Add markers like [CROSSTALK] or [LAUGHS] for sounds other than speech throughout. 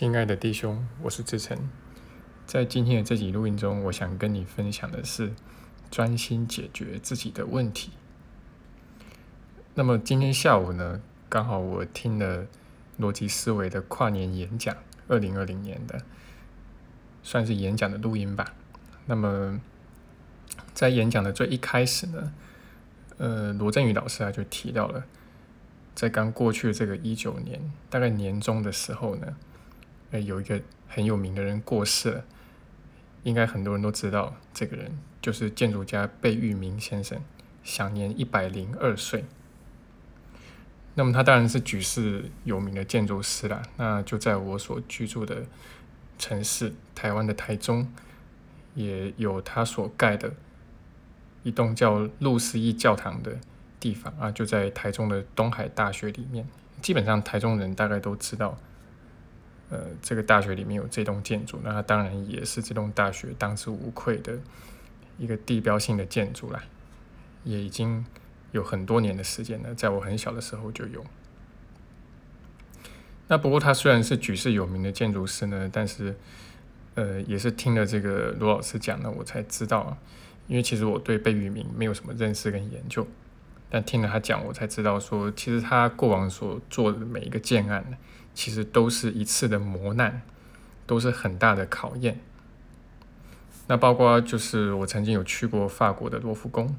亲爱的弟兄，我是志成。在今天的这集录音中，我想跟你分享的是专心解决自己的问题。那么今天下午呢，刚好我听了逻辑思维的跨年演讲，二零二零年的，算是演讲的录音吧。那么在演讲的最一开始呢，呃，罗振宇老师啊就提到了，在刚过去的这个一九年，大概年中的时候呢。呃，有一个很有名的人过世了，应该很多人都知道，这个人就是建筑家贝聿铭先生，享年一百零二岁。那么他当然是举世有名的建筑师啦。那就在我所居住的城市台湾的台中，也有他所盖的一栋叫路思义教堂的地方啊，就在台中的东海大学里面。基本上台中人大概都知道。呃，这个大学里面有这栋建筑，那它当然也是这栋大学当之无愧的一个地标性的建筑啦，也已经有很多年的时间了，在我很小的时候就有。那不过他虽然是举世有名的建筑师呢，但是呃，也是听了这个罗老师讲呢，我才知道啊，因为其实我对贝聿铭没有什么认识跟研究，但听了他讲，我才知道说，其实他过往所做的每一个建案。其实都是一次的磨难，都是很大的考验。那包括就是我曾经有去过法国的罗浮宫，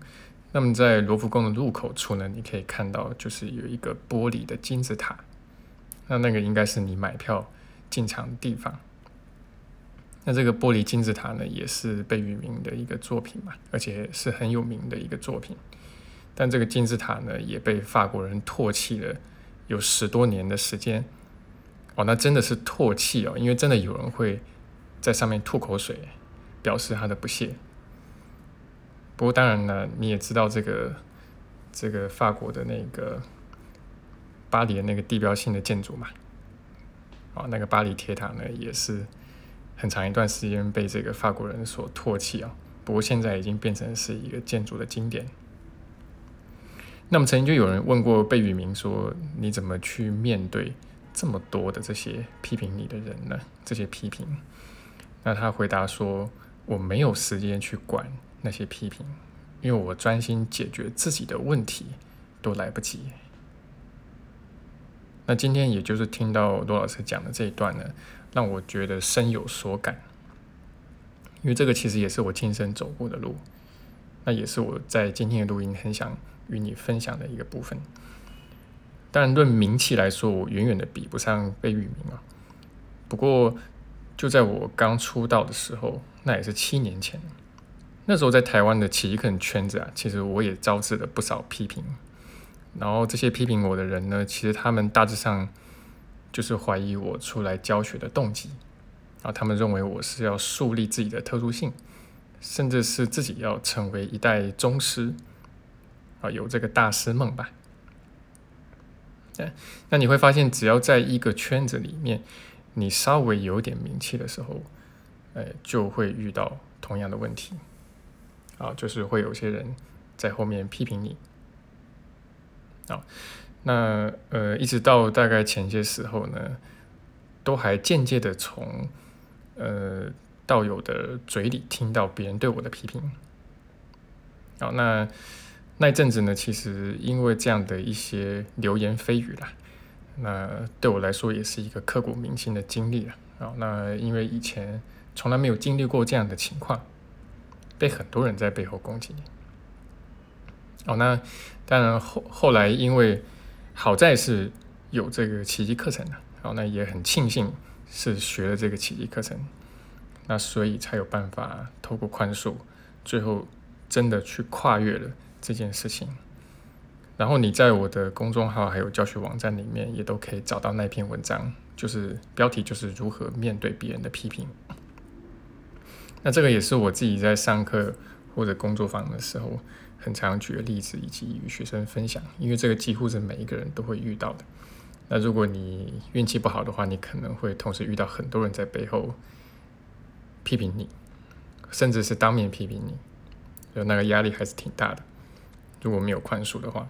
那么在罗浮宫的入口处呢，你可以看到就是有一个玻璃的金字塔，那那个应该是你买票进场的地方。那这个玻璃金字塔呢，也是贝聿铭的一个作品嘛，而且是很有名的一个作品。但这个金字塔呢，也被法国人唾弃了有十多年的时间。哦，那真的是唾弃哦，因为真的有人会在上面吐口水，表示他的不屑。不过当然呢，你也知道这个这个法国的那个巴黎的那个地标性的建筑嘛，哦，那个巴黎铁塔呢，也是很长一段时间被这个法国人所唾弃啊。不过现在已经变成是一个建筑的经典。那么曾经就有人问过贝聿铭说：“你怎么去面对？”这么多的这些批评你的人呢？这些批评，那他回答说：“我没有时间去管那些批评，因为我专心解决自己的问题都来不及。”那今天也就是听到罗老师讲的这一段呢，让我觉得深有所感，因为这个其实也是我亲身走过的路，那也是我在今天的录音很想与你分享的一个部分。但论名气来说，我远远的比不上贝聿铭啊。不过，就在我刚出道的时候，那也是七年前。那时候在台湾的奇肯圈子啊，其实我也招致了不少批评。然后这些批评我的人呢，其实他们大致上就是怀疑我出来教学的动机啊。他们认为我是要树立自己的特殊性，甚至是自己要成为一代宗师啊，有这个大师梦吧。那你会发现，只要在一个圈子里面，你稍微有点名气的时候，呃，就会遇到同样的问题，啊，就是会有些人在后面批评你，啊，那呃，一直到大概前些时候呢，都还间接的从呃道友的嘴里听到别人对我的批评，好，那。那一阵子呢，其实因为这样的一些流言蜚语啦，那对我来说也是一个刻骨铭心的经历了。啊，那因为以前从来没有经历过这样的情况，被很多人在背后攻击。哦，那当然后后来因为好在是有这个奇迹课程的，哦，那也很庆幸是学了这个奇迹课程，那所以才有办法透过宽恕，最后真的去跨越了。这件事情，然后你在我的公众号还有教学网站里面也都可以找到那篇文章，就是标题就是如何面对别人的批评。那这个也是我自己在上课或者工作坊的时候很常举的例子，以及与学生分享，因为这个几乎是每一个人都会遇到的。那如果你运气不好的话，你可能会同时遇到很多人在背后批评你，甚至是当面批评你，就那个压力还是挺大的。如果没有宽恕的话，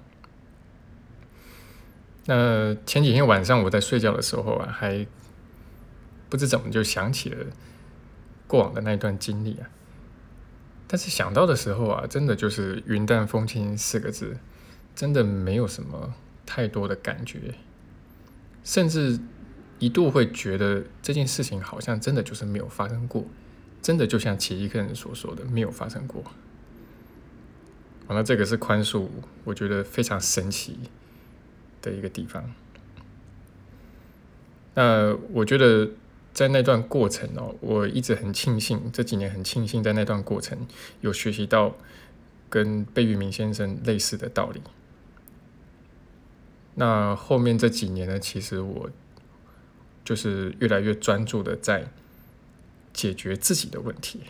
那前几天晚上我在睡觉的时候啊，还不知怎么就想起了过往的那一段经历啊。但是想到的时候啊，真的就是云淡风轻四个字，真的没有什么太多的感觉，甚至一度会觉得这件事情好像真的就是没有发生过，真的就像奇异客人所说的没有发生过。那这个是宽恕，我觉得非常神奇的一个地方。那我觉得。在那段过程哦，我一直很庆幸，这几年很庆幸在那段过程有学习到跟贝聿铭先生类似的道理。那后面这几年呢，其实我就是越来越专注的在解决自己的问题，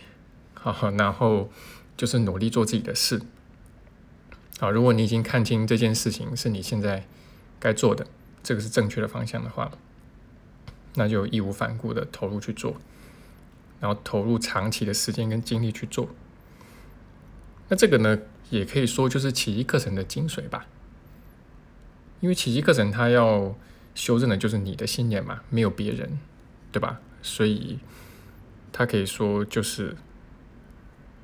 好，[LAUGHS] 然后就是努力做自己的事。好，如果你已经看清这件事情是你现在该做的，这个是正确的方向的话。那就义无反顾的投入去做，然后投入长期的时间跟精力去做。那这个呢，也可以说就是奇迹课程的精髓吧。因为奇迹课程它要修正的就是你的信念嘛，没有别人，对吧？所以它可以说就是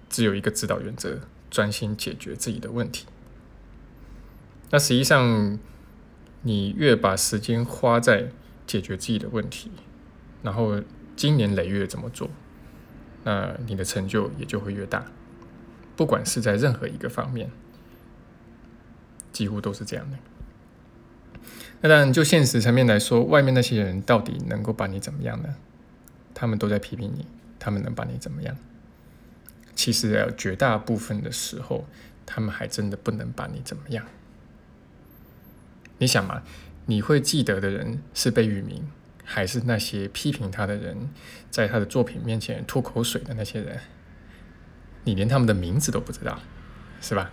只有一个指导原则：专心解决自己的问题。那实际上，你越把时间花在解决自己的问题，然后经年累月怎么做，那你的成就也就会越大。不管是在任何一个方面，几乎都是这样的。那当然，就现实层面来说，外面那些人到底能够把你怎么样呢？他们都在批评你，他们能把你怎么样？其实，绝大部分的时候，他们还真的不能把你怎么样。你想嘛？你会记得的人是贝聿铭，还是那些批评他的人，在他的作品面前吐口水的那些人？你连他们的名字都不知道，是吧？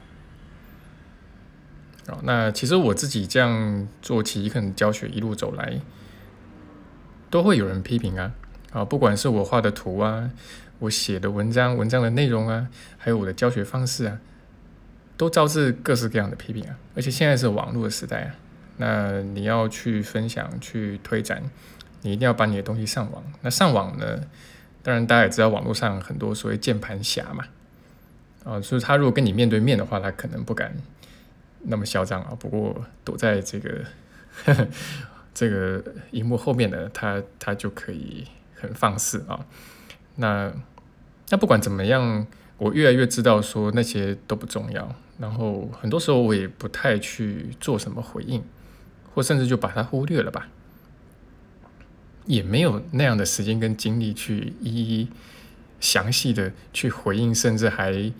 哦，那其实我自己这样做奇异课教学一路走来，都会有人批评啊，啊，不管是我画的图啊，我写的文章，文章的内容啊，还有我的教学方式啊，都招致各式各样的批评啊，而且现在是网络的时代啊。那你要去分享、去推展，你一定要把你的东西上网。那上网呢？当然，大家也知道，网络上很多所谓键盘侠嘛，啊，所以他如果跟你面对面的话，他可能不敢那么嚣张啊。不过躲在这个呵呵 [LAUGHS] 这个荧幕后面的他，他就可以很放肆啊。那那不管怎么样，我越来越知道说那些都不重要。然后很多时候我也不太去做什么回应。或甚至就把它忽略了吧，也没有那样的时间跟精力去一一详细的去回应，甚至还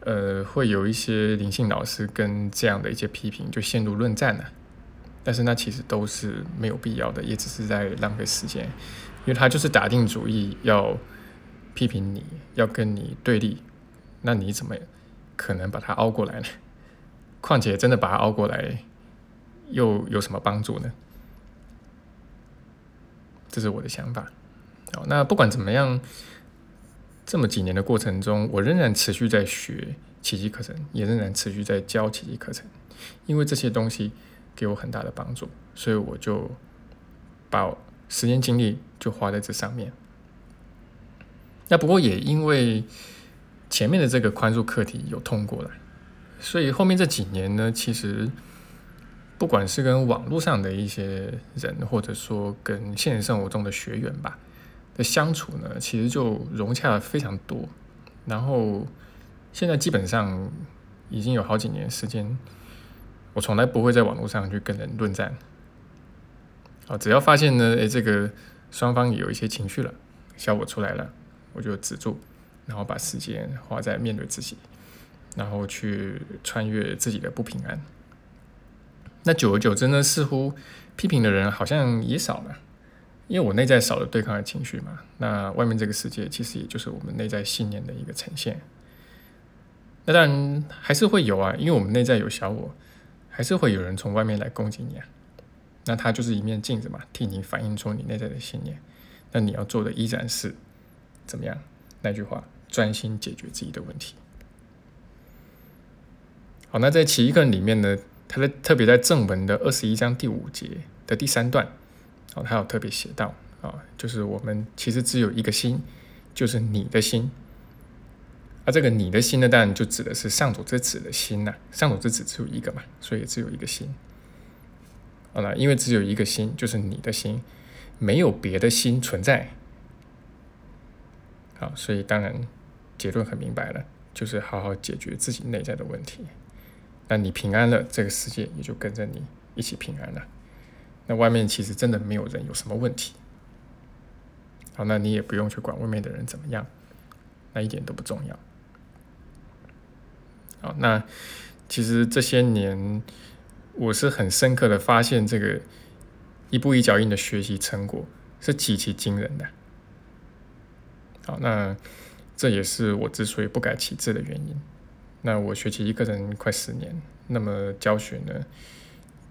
呃会有一些灵性老师跟这样的一些批评就陷入论战了。但是那其实都是没有必要的，也只是在浪费时间，因为他就是打定主意要批评你，要跟你对立，那你怎么可能把它熬过来呢？况且真的把它熬过来。又有什么帮助呢？这是我的想法。好，那不管怎么样，这么几年的过程中，我仍然持续在学奇迹课程，也仍然持续在教奇迹课程，因为这些东西给我很大的帮助，所以我就把时间精力就花在这上面。那不过也因为前面的这个宽恕课题有通过了，所以后面这几年呢，其实。不管是跟网络上的一些人，或者说跟现实生活中的学员吧的相处呢，其实就融洽了非常多。然后现在基本上已经有好几年时间，我从来不会在网络上去跟人论战。啊，只要发现呢，诶，这个双方有一些情绪了，效果出来了，我就止住，然后把时间花在面对自己，然后去穿越自己的不平安。那久而久之呢，似乎批评的人好像也少了，因为我内在少了对抗的情绪嘛。那外面这个世界其实也就是我们内在信念的一个呈现。那当然还是会有啊，因为我们内在有小我，还是会有人从外面来攻击你啊。那它就是一面镜子嘛，替你反映出你内在的信念。那你要做的依然是怎么样？那句话，专心解决自己的问题。好，那在奇异课里面呢？他在特别在正文的二十一章第五节的第三段，哦，他有特别写到，啊，就是我们其实只有一个心，就是你的心。而这个你的心呢，当然就指的是上主之子的心呐。上主之子只有一个嘛，所以只有一个心。好了，因为只有一个心，就是你的心，没有别的心存在。好，所以当然结论很明白了，就是好好解决自己内在的问题。那你平安了，这个世界也就跟着你一起平安了。那外面其实真的没有人有什么问题。好，那你也不用去管外面的人怎么样，那一点都不重要。好，那其实这些年我是很深刻的发现，这个一步一脚印的学习成果是极其惊人的。好，那这也是我之所以不改旗帜的原因。那我学习一个人快十年，那么教学呢，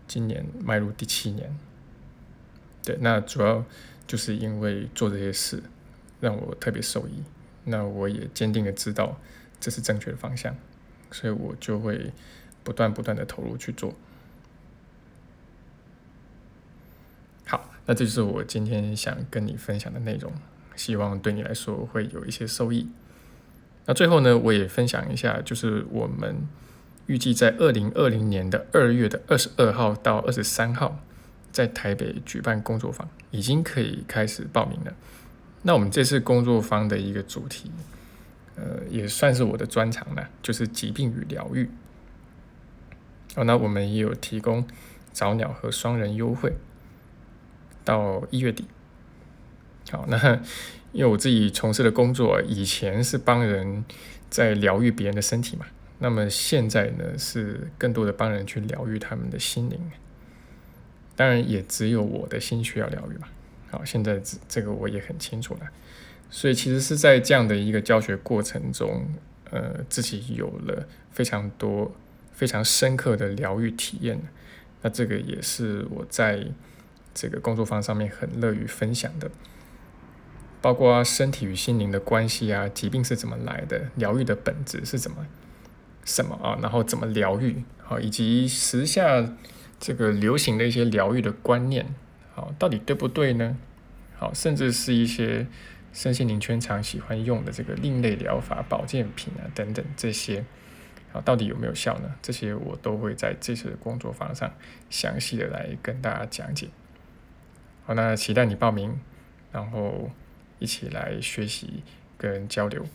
今年迈入第七年。对，那主要就是因为做这些事让我特别受益，那我也坚定的知道这是正确的方向。所以我就会不断不断的投入去做。好，那这就是我今天想跟你分享的内容，希望对你来说会有一些收益。那最后呢，我也分享一下，就是我们预计在二零二零年的二月的二十二号到二十三号，在台北举办工作坊，已经可以开始报名了。那我们这次工作坊的一个主题。呃，也算是我的专长了，就是疾病与疗愈。哦，那我们也有提供早鸟和双人优惠，到一月底。好，那因为我自己从事的工作以前是帮人在疗愈别人的身体嘛，那么现在呢是更多的帮人去疗愈他们的心灵。当然，也只有我的心需要疗愈嘛。好，现在这这个我也很清楚了。所以其实是在这样的一个教学过程中，呃，自己有了非常多、非常深刻的疗愈体验。那这个也是我在这个工作坊上面很乐于分享的，包括身体与心灵的关系啊，疾病是怎么来的，疗愈的本质是怎么什么啊，然后怎么疗愈，好，以及时下这个流行的一些疗愈的观念，好，到底对不对呢？好，甚至是一些。身心灵圈常喜欢用的这个另类疗法、保健品啊等等这些，好，到底有没有效呢？这些我都会在这次的工作坊上详细的来跟大家讲解。好，那期待你报名，然后一起来学习跟交流。